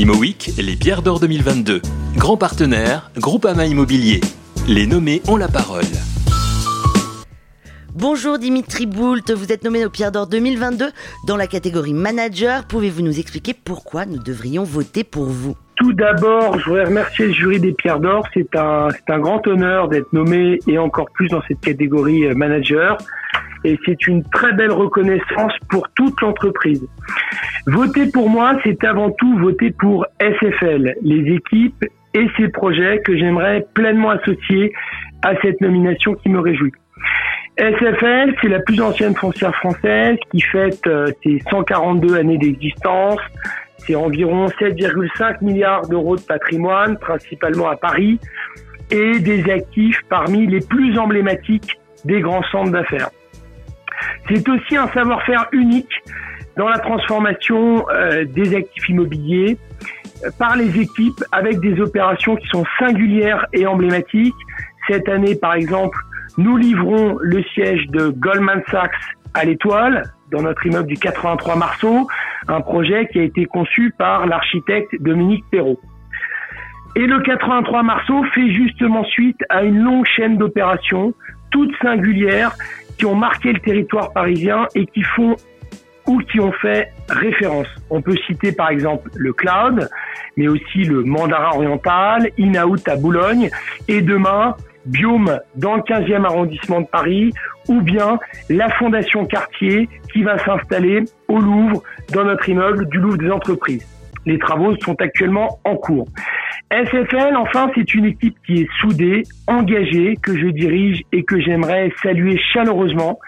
ImoWeek, les pierres d'or 2022. Grand partenaire, Groupama Immobilier. Les nommés ont la parole. Bonjour Dimitri Boult, vous êtes nommé aux Pierres d'Or 2022 dans la catégorie manager. Pouvez-vous nous expliquer pourquoi nous devrions voter pour vous? Tout d'abord, je voudrais remercier le jury des Pierres d'Or. C'est un, c'est un grand honneur d'être nommé et encore plus dans cette catégorie euh, manager. Et c'est une très belle reconnaissance pour toute l'entreprise. Voter pour moi, c'est avant tout voter pour SFL, les équipes et ces projets que j'aimerais pleinement associer à cette nomination qui me réjouit. SFL, c'est la plus ancienne foncière française qui fête euh, ses 142 années d'existence. C'est environ 7,5 milliards d'euros de patrimoine, principalement à Paris, et des actifs parmi les plus emblématiques des grands centres d'affaires. C'est aussi un savoir-faire unique dans la transformation euh, des actifs immobiliers euh, par les équipes avec des opérations qui sont singulières et emblématiques. Cette année, par exemple, nous livrons le siège de Goldman Sachs à l'Étoile, dans notre immeuble du 83 Marceau, un projet qui a été conçu par l'architecte Dominique Perrault. Et le 83 Marceau fait justement suite à une longue chaîne d'opérations, toutes singulières, qui ont marqué le territoire parisien et qui font qui ont fait référence. On peut citer par exemple le cloud, mais aussi le mandarin oriental, Inaout à Boulogne, et demain Biome dans le 15e arrondissement de Paris, ou bien la Fondation Cartier qui va s'installer au Louvre dans notre immeuble du Louvre des entreprises. Les travaux sont actuellement en cours. SFL, enfin, c'est une équipe qui est soudée, engagée, que je dirige et que j'aimerais saluer chaleureusement.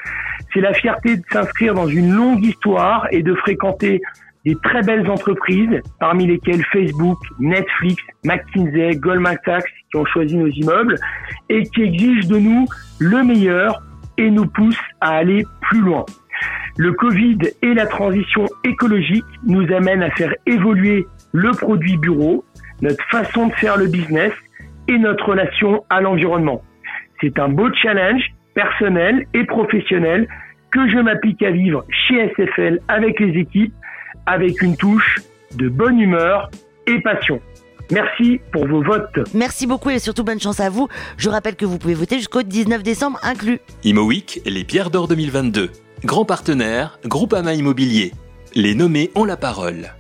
C'est la fierté de s'inscrire dans une longue histoire et de fréquenter des très belles entreprises, parmi lesquelles Facebook, Netflix, McKinsey, Goldman Sachs, qui ont choisi nos immeubles et qui exigent de nous le meilleur et nous poussent à aller plus loin. Le Covid et la transition écologique nous amènent à faire évoluer le produit bureau, notre façon de faire le business et notre relation à l'environnement. C'est un beau challenge personnel et professionnel que je m'applique à vivre chez SFL avec les équipes, avec une touche de bonne humeur et passion. Merci pour vos votes. Merci beaucoup et surtout bonne chance à vous. Je rappelle que vous pouvez voter jusqu'au 19 décembre inclus. ImoWeek, les pierres d'or 2022. Grand partenaire, Groupama Immobilier. Les nommés ont la parole.